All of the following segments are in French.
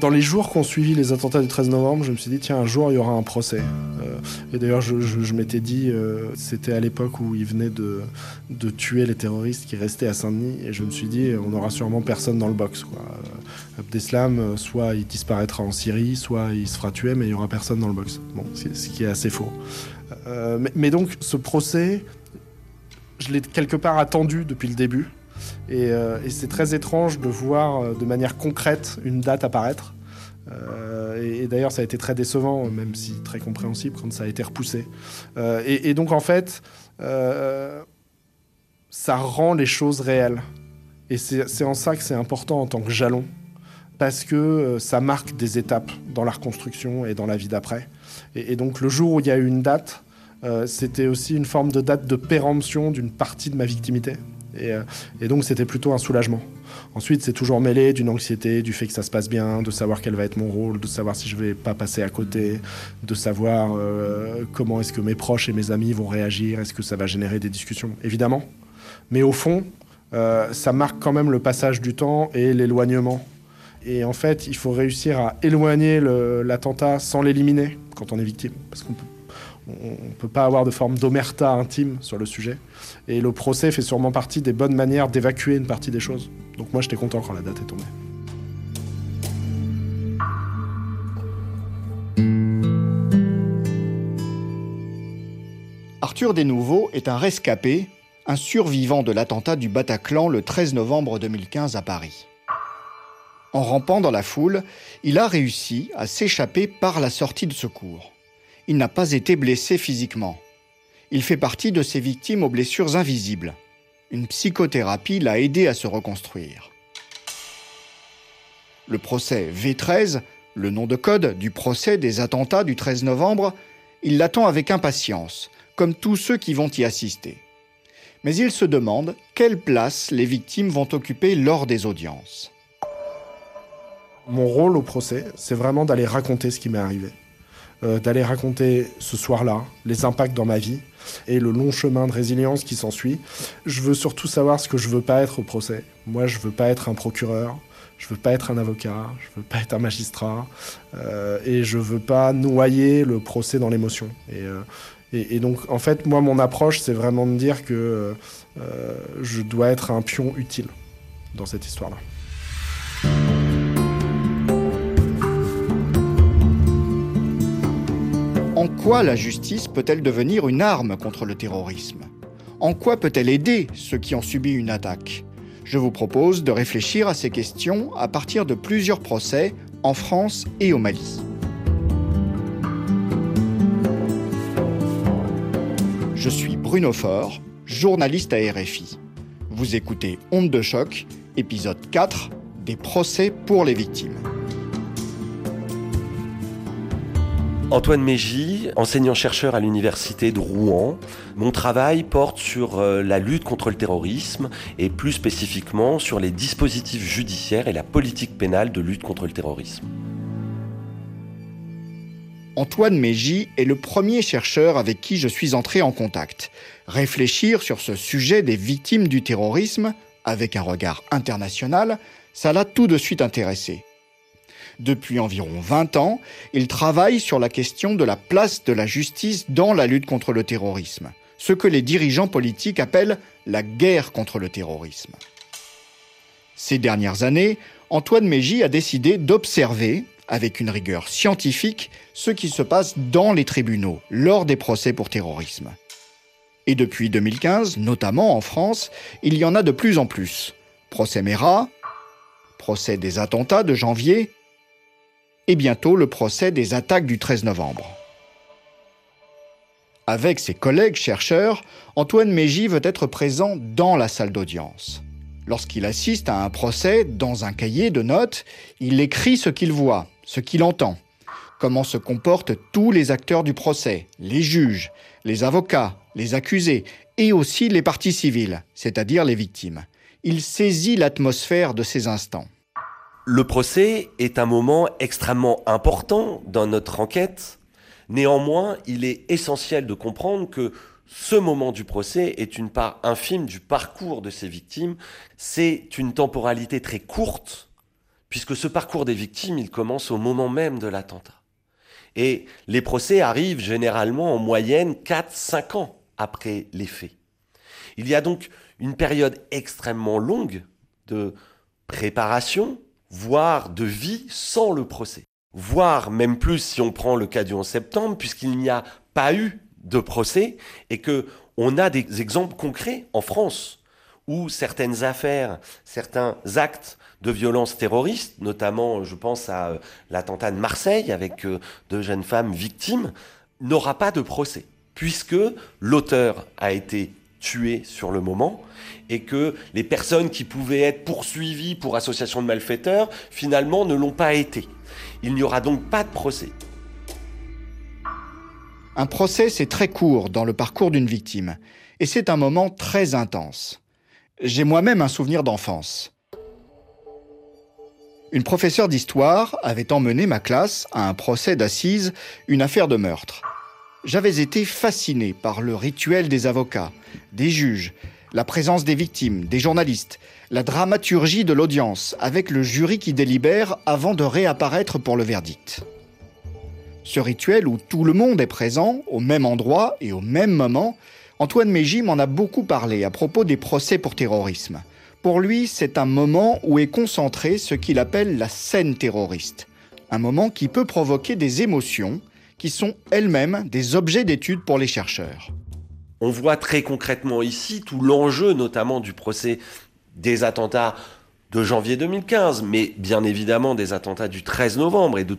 dans les jours qui ont suivi les attentats du 13 novembre, je me suis dit, tiens, un jour, il y aura un procès. Euh, et d'ailleurs, je, m'étais dit, euh, c'était à l'époque où il venait de, tuer les terroristes qui restaient à Saint-Denis. Et je me suis dit, on n'aura sûrement personne dans le box. Quoi. Euh, Abdeslam, soit il disparaîtra en Syrie, soit il se fera tuer, mais il n'y aura personne dans le box. Bon, ce qui est assez faux. Mais, donc, ce procès, je l'ai quelque part attendu depuis le début. Euh, et, c'est très étrange de voir euh, de manière concrète une date apparaître. Euh, et, d'ailleurs, ça a été très décevant, même si très compréhensible quand ça a été repoussé. et, donc, en fait, ça rend les choses réelles. Et c'est en ça que c'est important en tant que jalon, parce que ça marque des étapes dans la reconstruction et dans la vie d'après. Et, donc, le jour où il y a eu une date, c'était aussi une forme de date de péremption d'une partie de ma victimité. Euh, et, donc c'était plutôt un soulagement. Ensuite, c'est toujours mêlé d'une anxiété, du fait que ça se passe bien, de savoir quel va être mon rôle, de savoir si je vais pas passer à côté, de savoir euh, comment est-ce que mes proches et mes amis vont réagir, est-ce que ça va générer des discussions, évidemment. Mais au fond, euh, ça marque quand même le passage du temps et l'éloignement. Et en fait, il faut réussir à éloigner l'attentat sans l'éliminer quand on est victime, parce qu'on peut on ne peut pas avoir de forme d'omerta intime sur le sujet. Et le procès fait sûrement partie des bonnes manières d'évacuer une partie des choses. Donc moi, j'étais content quand la date est tombée. Arthur Desnouveaux est un rescapé, un survivant de l'attentat du Bataclan le 13 novembre 2015 à Paris. En rampant dans la foule, il a réussi à s'échapper par la sortie de secours il n'a pas été blessé physiquement. Il fait partie de ces victimes aux blessures invisibles. Une psychothérapie l'a aidé à se reconstruire. Le procès V13, le nom de code du procès des attentats du 13 novembre, il l'attend avec impatience, comme tous ceux qui vont y assister. Mais il se demande quelle place les victimes vont occuper lors des audiences. Mon rôle au procès, c'est vraiment d'aller raconter ce qui m'est arrivé. Euh, d'aller raconter ce soir-là les impacts dans ma vie et le long chemin de résilience qui s'ensuit. Je veux surtout savoir ce que je veux pas être au procès. Moi, je veux pas être un procureur, je veux pas être un avocat, je veux pas être un magistrat, euh, et je veux pas noyer le procès dans l'émotion. Et, euh, et, donc, en fait, moi, mon approche, c'est vraiment de dire que je dois être un pion utile dans cette histoire-là. Quoi la justice peut-elle devenir une arme contre le terrorisme? En quoi peut-elle aider ceux qui ont subi une attaque? Je vous propose de réfléchir à ces questions à partir de plusieurs procès en France et au Mali. Je suis Bruno Faure, journaliste à RFI. Vous écoutez Onde de choc, épisode 4 des procès pour les victimes. Antoine Mégy, enseignant-chercheur à l'université de Rouen. Mon travail porte sur euh, la lutte contre le terrorisme et plus spécifiquement sur les dispositifs judiciaires et la politique pénale de lutte contre le terrorisme. Antoine Mégy est le premier chercheur avec qui je suis entré en contact. Réfléchir sur ce sujet des victimes du terrorisme, avec un regard international, ça l'a tout de suite intéressé. Depuis environ 20 ans, il travaille sur la question de la place de la justice dans la lutte contre le terrorisme, ce que les dirigeants politiques appellent la guerre contre le terrorisme. Ces dernières années, Antoine Mégy a décidé d'observer, avec une rigueur scientifique, ce qui se passe dans les tribunaux lors des procès pour terrorisme. Et depuis 2015, notamment en France, il y en a de plus en plus. Procès Mera, procès des attentats de janvier, et bientôt le procès des attaques du 13 novembre. Avec ses collègues chercheurs, Antoine Mégy veut être présent dans la salle d'audience. Lorsqu'il assiste à un procès, dans un cahier de notes, il écrit ce qu'il voit, ce qu'il entend, comment se comportent tous les acteurs du procès, les juges, les avocats, les accusés, et aussi les parties civiles, c'est-à-dire les victimes. Il saisit l'atmosphère de ces instants. Le procès est un moment extrêmement important dans notre enquête. Néanmoins, il est essentiel de comprendre que ce moment du procès est une part infime du parcours de ces victimes. C'est une temporalité très courte, puisque ce parcours des victimes, il commence au moment même de l'attentat. Et les procès arrivent généralement en moyenne 4-5 ans après les faits. Il y a donc une période extrêmement longue de préparation, voire de vie sans le procès. Voire même plus si on prend le cas du 11 septembre, puisqu'il n'y a pas eu de procès et que on a des exemples concrets en France où certaines affaires, certains actes de violence terroriste, notamment je pense à euh, l'attentat de Marseille avec euh, deux jeunes femmes victimes, n'aura pas de procès, puisque l'auteur a été tué sur le moment et que les personnes qui pouvaient être poursuivies pour association de malfaiteurs, finalement, ne l'ont pas été. Il n'y aura donc pas de procès. Un procès, c'est très court dans le parcours d'une victime, et c'est un moment très intense. J'ai moi-même un souvenir d'enfance. Une professeure d'histoire avait emmené ma classe à un procès d'assises, une affaire de meurtre. J'avais été fasciné par le rituel des avocats, des juges, la présence des victimes, des journalistes, la dramaturgie de l'audience, avec le jury qui délibère avant de réapparaître pour le verdict. Ce rituel où tout le monde est présent, au même endroit et au même moment, Antoine Mégy m'en a beaucoup parlé à propos des procès pour terrorisme. Pour lui, c'est un moment où est concentré ce qu'il appelle la scène terroriste. Un moment qui peut provoquer des émotions qui sont elles-mêmes des objets d'étude pour les chercheurs. On voit très concrètement ici tout l'enjeu notamment du procès des attentats de janvier 2015, mais bien évidemment des attentats du 13 novembre et de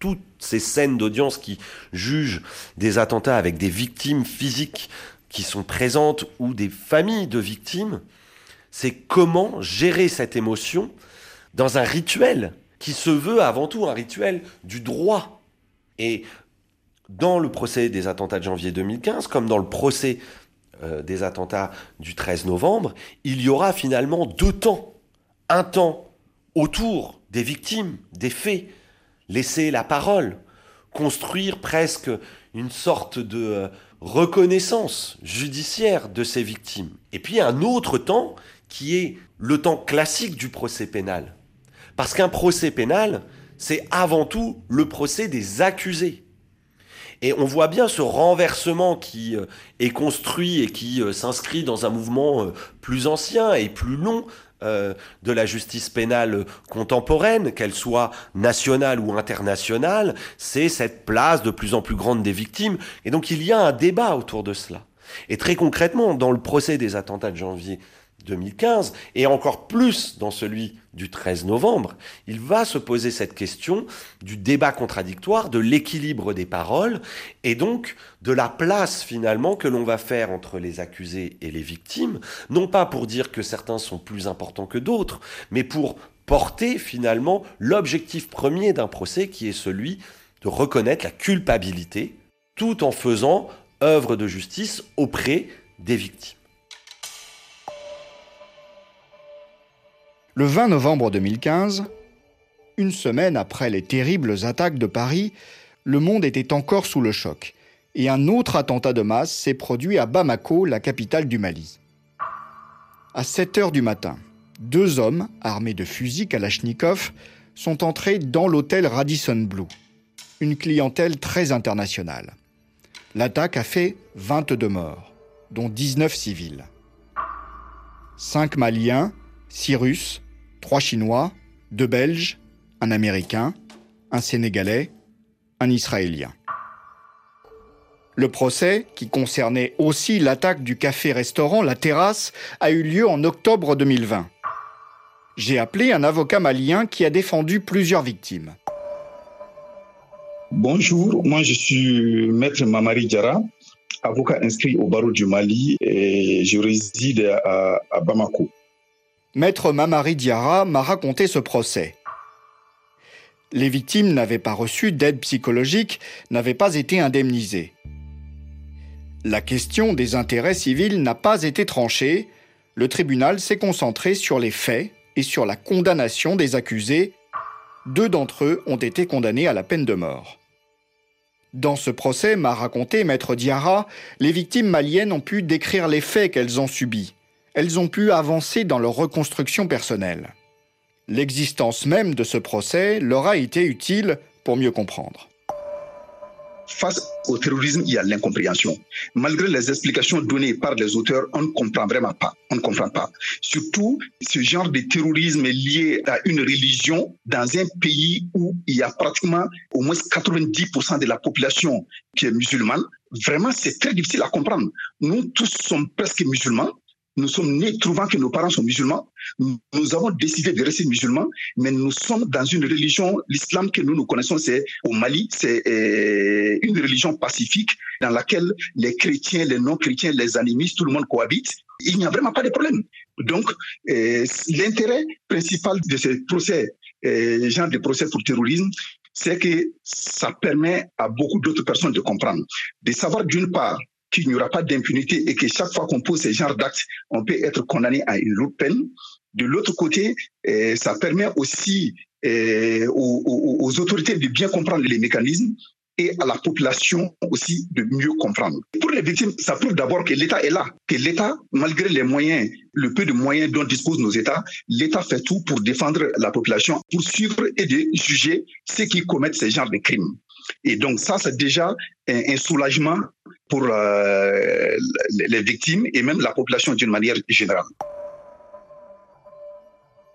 toutes ces scènes d'audience qui jugent des attentats avec des victimes physiques qui sont présentes ou des familles de victimes c'est comment gérer cette émotion dans un rituel qui se veut avant tout un rituel du droit. Et dans le procès des attentats de janvier 2015, comme dans le procès euh, des attentats du 13 novembre, il y aura finalement deux temps. Un temps autour des victimes, des faits, laisser la parole, construire presque une sorte de euh, reconnaissance judiciaire de ces victimes. Et puis un autre temps qui est le temps classique du procès pénal. Parce qu'un procès pénal, c'est avant tout le procès des accusés. Et on voit bien ce renversement qui euh, est construit et qui euh, s'inscrit dans un mouvement euh, plus ancien et plus long de la justice pénale contemporaine, qu'elle soit nationale ou internationale, c'est cette place de plus en plus grande des victimes. Et donc il y a un débat autour de cela. Et très concrètement, dans le procès des attentats de janvier 2015, et encore plus dans celui du 13 novembre, il va se poser cette question du débat contradictoire, de l'équilibre des paroles, et donc de la place finalement que l'on va faire entre les accusés et les victimes, non pas pour dire que certains sont plus importants que d'autres, mais pour porter finalement l'objectif premier d'un procès qui est celui de reconnaître la culpabilité, tout en faisant œuvre de justice auprès des victimes. Le 20 novembre 2015, une semaine après les terribles attaques de Paris, le monde était encore sous le choc et un autre attentat de masse s'est produit à Bamako, la capitale du Mali. À 7 heures du matin, deux hommes, armés de fusils Kalachnikov, sont entrés dans l'hôtel Radisson Blue, une clientèle très internationale. L'attaque a fait 22 morts, dont 19 civils. Cinq Maliens, six Russes, trois Chinois, deux Belges, un Américain, un Sénégalais, un Israélien. Le procès, qui concernait aussi l'attaque du café-restaurant La Terrasse, a eu lieu en octobre 2020. J'ai appelé un avocat malien qui a défendu plusieurs victimes. Bonjour, moi je suis maître Mamari Diara, avocat inscrit au barreau du Mali et je réside à Bamako. Maître Mamari Diara m'a raconté ce procès. Les victimes n'avaient pas reçu d'aide psychologique, n'avaient pas été indemnisées. La question des intérêts civils n'a pas été tranchée. Le tribunal s'est concentré sur les faits et sur la condamnation des accusés. Deux d'entre eux ont été condamnés à la peine de mort. Dans ce procès, m'a raconté Maître Diara, les victimes maliennes ont pu décrire les faits qu'elles ont subis elles ont pu avancer dans leur reconstruction personnelle. L'existence même de ce procès leur a été utile pour mieux comprendre face au terrorisme, il y a l'incompréhension. Malgré les explications données par les auteurs, on ne comprend vraiment pas. On ne comprend pas. Surtout, ce genre de terrorisme est lié à une religion dans un pays où il y a pratiquement au moins 90% de la population qui est musulmane. Vraiment, c'est très difficile à comprendre. Nous tous sommes presque musulmans nous sommes nés trouvant que nos parents sont musulmans. Nous avons décidé de rester musulmans, mais nous sommes dans une religion, l'islam que nous nous connaissons, c'est au Mali, c'est euh, une religion pacifique dans laquelle les chrétiens, les non-chrétiens, les animistes, tout le monde cohabite. Il n'y a vraiment pas de problème. Donc, euh, l'intérêt principal de ce procès, euh, genre de procès pour terrorisme, c'est que ça permet à beaucoup d'autres personnes de comprendre, de savoir d'une part qu'il n'y aura pas d'impunité et que chaque fois qu'on pose ce genre d'actes, on peut être condamné à une lourde peine. De l'autre côté, eh, ça permet aussi eh, aux, autorités de bien comprendre les mécanismes et à la population aussi de mieux comprendre. Pour les victimes, ça prouve d'abord que l'État est là, que l'État, malgré les moyens, le peu de moyens dont disposent nos États, l'État fait tout pour défendre la population, pour suivre et de juger ceux qui commettent ce genre de crimes. Et donc ça, c'est déjà un, soulagement pour euh, les victimes et même la population d'une manière générale.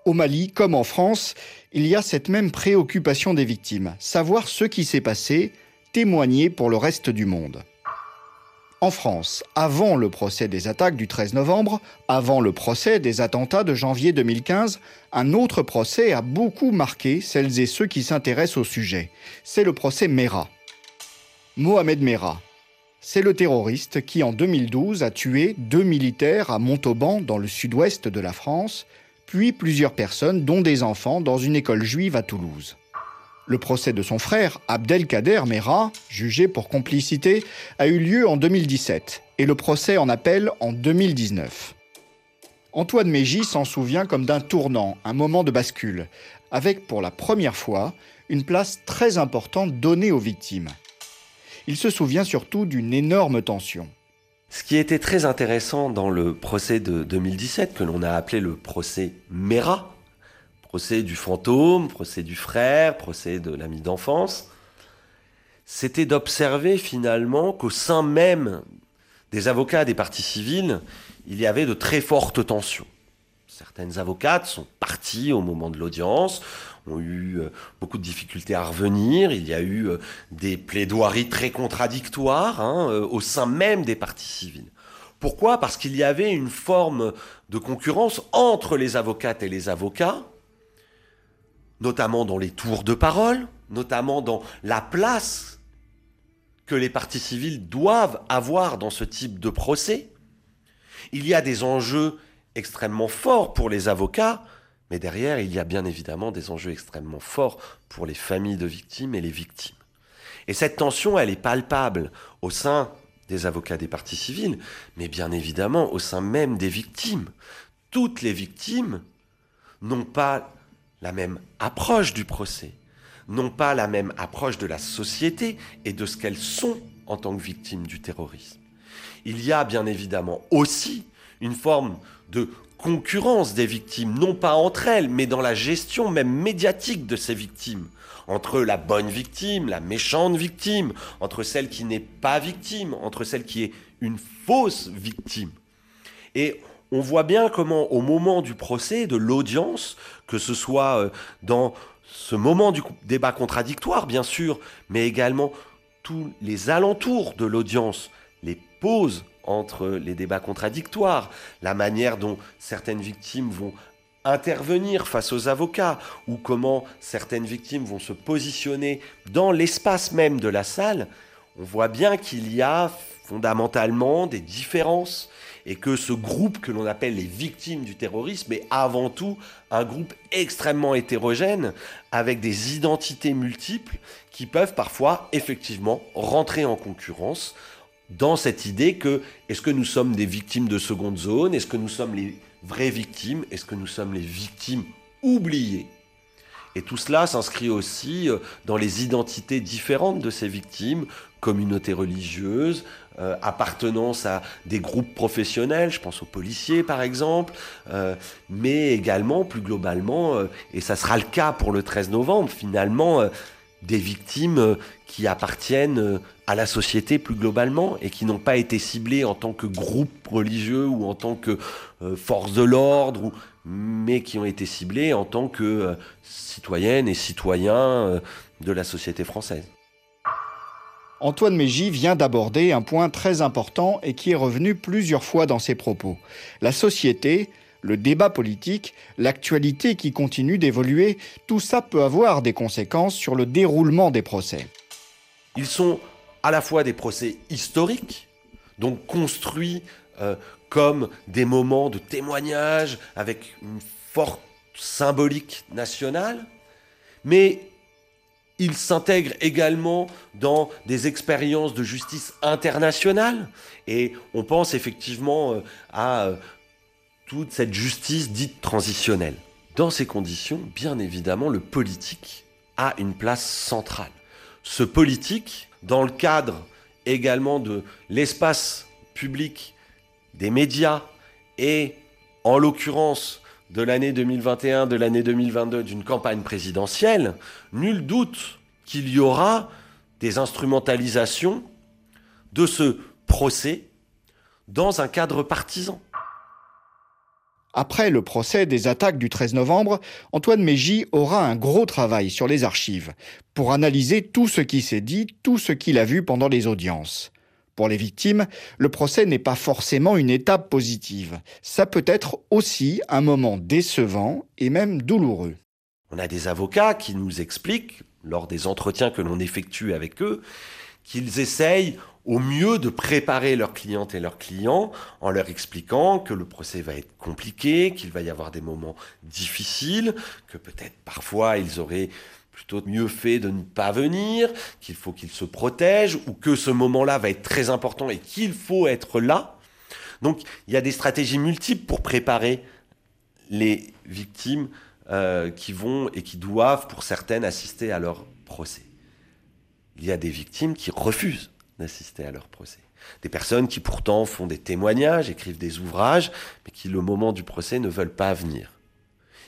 Au Mali, comme en France, il y a cette même préoccupation des victimes, savoir ce qui s'est passé, témoigner pour le reste du monde. En France, avant le procès des attaques du 13 novembre, avant le procès des attentats de janvier 2015, un autre procès a beaucoup marqué celles et ceux qui s'intéressent au sujet. C'est le procès Mera. Mohamed Mera. C'est le terroriste qui, en 2012, a tué deux militaires à Montauban, dans le sud-ouest de la France, puis plusieurs personnes, dont des enfants, dans une école juive à Toulouse. Le procès de son frère, Abdelkader Mera, jugé pour complicité, a eu lieu en 2017 et le procès en appel en 2019. Antoine Mégy s'en souvient comme d'un tournant, un moment de bascule, avec pour la première fois une place très importante donnée aux victimes. Il se souvient surtout d'une énorme tension. Ce qui était très intéressant dans le procès de 2017, que l'on a appelé le procès Mera, procès du fantôme, procès du frère, procès de l'ami d'enfance, c'était d'observer finalement qu'au sein même des avocats des parties civiles, il y avait de très fortes tensions. Certaines avocates sont parties au moment de l'audience, ont eu euh, beaucoup de difficultés à revenir. Il y a eu euh, des plaidoiries très contradictoires hein, euh, au sein même des parties civiles. Pourquoi? Parce qu'il y avait une forme de concurrence entre les avocates et les avocats, notamment dans les tours de parole, notamment dans la place que les parties civiles doivent avoir dans ce type de procès. Il y a des enjeux extrêmement forts pour les avocats, mais derrière, il y a bien évidemment des enjeux extrêmement forts pour les familles de victimes et les victimes. Et cette tension, elle est palpable au sein des avocats des parties civiles, mais bien évidemment au sein même des victimes. Toutes les victimes n'ont pas la même approche du procès, n'ont pas la même approche de la société et de ce qu'elles sont en tant que victimes du terrorisme. Il y a bien évidemment aussi une forme de concurrence des victimes, non pas entre elles, mais dans la gestion même médiatique de ces victimes, entre la bonne victime, la méchante victime, entre celle qui n'est pas victime, entre celle qui est une fausse victime. Et on voit bien comment au moment du procès, de l'audience, que ce soit euh, dans ce moment du débat contradictoire, bien sûr, mais également tous les alentours de l'audience, les pauses entre les débats contradictoires, la manière dont certaines victimes vont intervenir face aux avocats, ou comment certaines victimes vont se positionner dans l'espace même de la salle, on voit bien qu'il y a fondamentalement des différences et que ce groupe que l'on appelle les victimes du terrorisme est avant tout un groupe extrêmement hétérogène avec des identités multiples qui peuvent parfois effectivement rentrer en concurrence dans cette idée que est-ce que nous sommes des victimes de seconde zone? Est-ce que nous sommes les vraies victimes? Est-ce que nous sommes les victimes oubliées? Et tout cela s'inscrit aussi euh, dans les identités différentes de ces victimes, communautés religieuses, euh, appartenance à des groupes professionnels, je pense aux policiers par exemple, euh, mais également plus globalement, et ça sera le cas pour le 13 novembre, finalement, des victimes qui appartiennent à la société plus globalement et qui n'ont pas été ciblées en tant que groupe religieux ou en tant que force de l'ordre, mais qui ont été ciblées en tant que citoyennes et citoyens de la société française. Antoine Mégy vient d'aborder un point très important et qui est revenu plusieurs fois dans ses propos. La société, le débat politique, l'actualité qui continue d'évoluer, tout ça peut avoir des conséquences sur le déroulement des procès. Ils sont à la fois des procès historiques, donc construits euh, comme des moments de témoignage avec une forte symbolique nationale, mais il s'intègre également dans des expériences de justice internationale. Et on pense effectivement euh, à euh, toute cette justice dite transitionnelle. Dans ces conditions, bien évidemment, le politique a une place centrale. Ce politique, dans le cadre également de l'espace public, des médias et, en l'occurrence, de l'année 2021, de l'année 2022, d'une campagne présidentielle, nul doute qu'il y aura des instrumentalisations de ce procès dans un cadre partisan. Après le procès des attaques du 13 novembre, Antoine Mégy aura un gros travail sur les archives pour analyser tout ce qui s'est dit, tout ce qu'il a vu pendant les audiences. Pour les victimes, le procès n'est pas forcément une étape positive. Ça peut être aussi un moment décevant et même douloureux. On a des avocats qui nous expliquent, lors des entretiens que l'on effectue avec eux, qu'ils essayent au mieux de préparer leurs clientes et leurs clients en leur expliquant que le procès va être compliqué, qu'il va y avoir des moments difficiles, que peut-être parfois ils auraient plutôt mieux fait de ne pas venir, qu'il faut qu'il se protège, ou que ce moment-là va être très important et qu'il faut être là. Donc il y a des stratégies multiples pour préparer les victimes euh, qui vont et qui doivent, pour certaines, assister à leur procès. Il y a des victimes qui refusent d'assister à leur procès. Des personnes qui pourtant font des témoignages, écrivent des ouvrages, mais qui, le moment du procès, ne veulent pas venir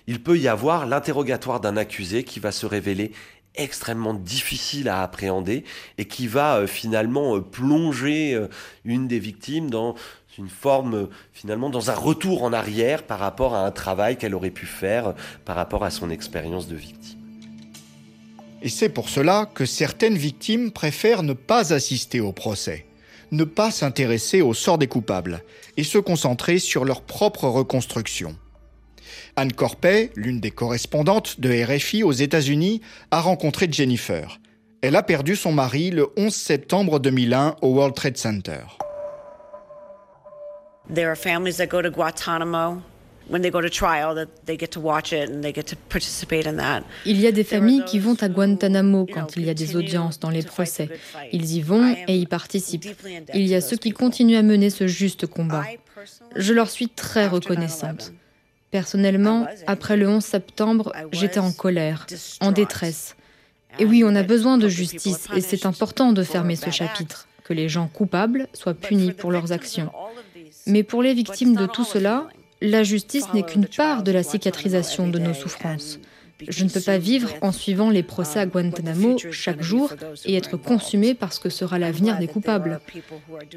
il peut y avoir l'interrogatoire d'un accusé qui va se révéler extrêmement difficile à appréhender et qui va euh, finalement euh, plonger euh, une des victimes dans une forme finalement dans un retour en arrière par rapport à un travail qu'elle aurait pu faire par rapport à son expérience de victime. Et c'est pour cela que certaines victimes préfèrent ne pas assister au procès, ne pas s'intéresser au sort des coupables et se concentrer sur leur propre reconstruction. Anne Corpet, l'une des correspondantes de RFI aux États-Unis, a rencontré Jennifer. Elle a perdu son mari le 11 septembre 2001 au World Trade Center. There are families that go to Guantanamo. Il y a des familles qui vont à Guantanamo quand il y a des audiences dans les procès. Ils y vont et y participent. Il y a ceux qui continuent à mener ce juste combat. Je leur suis très reconnaissante. Personnellement, après le 11 septembre, j'étais en colère, en détresse. Et oui, on a besoin de justice et c'est important de fermer ce chapitre, que les gens coupables soient punis pour leurs actions. Mais pour les victimes de tout cela, la justice n'est qu'une part de la cicatrisation de nos souffrances. Je ne peux pas vivre en suivant les procès à Guantanamo chaque jour et être consumé par ce que sera l'avenir des coupables.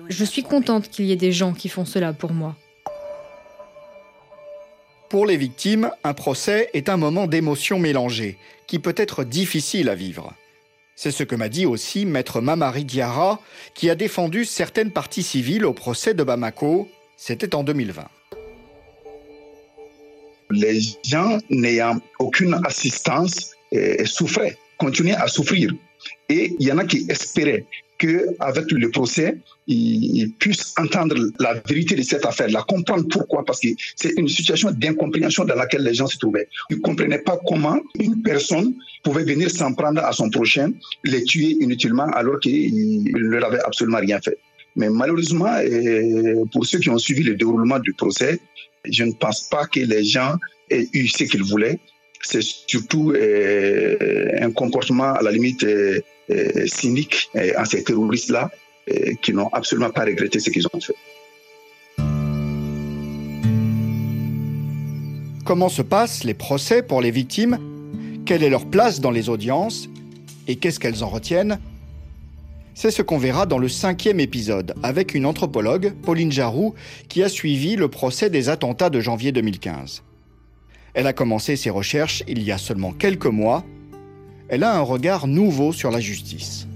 Je suis contente qu'il y ait des gens qui font cela pour moi. Pour les victimes, un procès est un moment d'émotions mélangées, qui peut être difficile à vivre. C'est ce que m'a dit aussi maître Mamari Diarra, qui a défendu certaines parties civiles au procès de Bamako. C'était en 2020. Les gens n'ayant aucune assistance eh, souffraient, continuaient à souffrir. Et il y en a qui espéraient qu'avec le procès, ils, puissent entendre la vérité de cette affaire, la comprendre pourquoi, parce que c'est une situation d'incompréhension dans laquelle les gens se trouvaient. Ils ne comprenaient pas comment une personne pouvait venir s'en prendre à son prochain, les tuer inutilement alors qu'il ne leur avait absolument rien fait. Mais malheureusement, pour ceux qui ont suivi le déroulement du procès, je ne pense pas que les gens aient eu ce qu'ils voulaient c'est surtout un comportement à la limite cynique en ces terroristes-là qui n'ont absolument pas regretté ce qu'ils ont fait. Comment se passent les procès pour les victimes? Quelle est leur place dans les audiences? Et qu'est-ce qu'elles en retiennent? C'est ce qu'on verra dans le cinquième épisode avec une anthropologue, Pauline Jarou, qui a suivi le procès des attentats de janvier 2015. Elle a commencé ses recherches il y a seulement quelques mois. Elle a un regard nouveau sur la justice.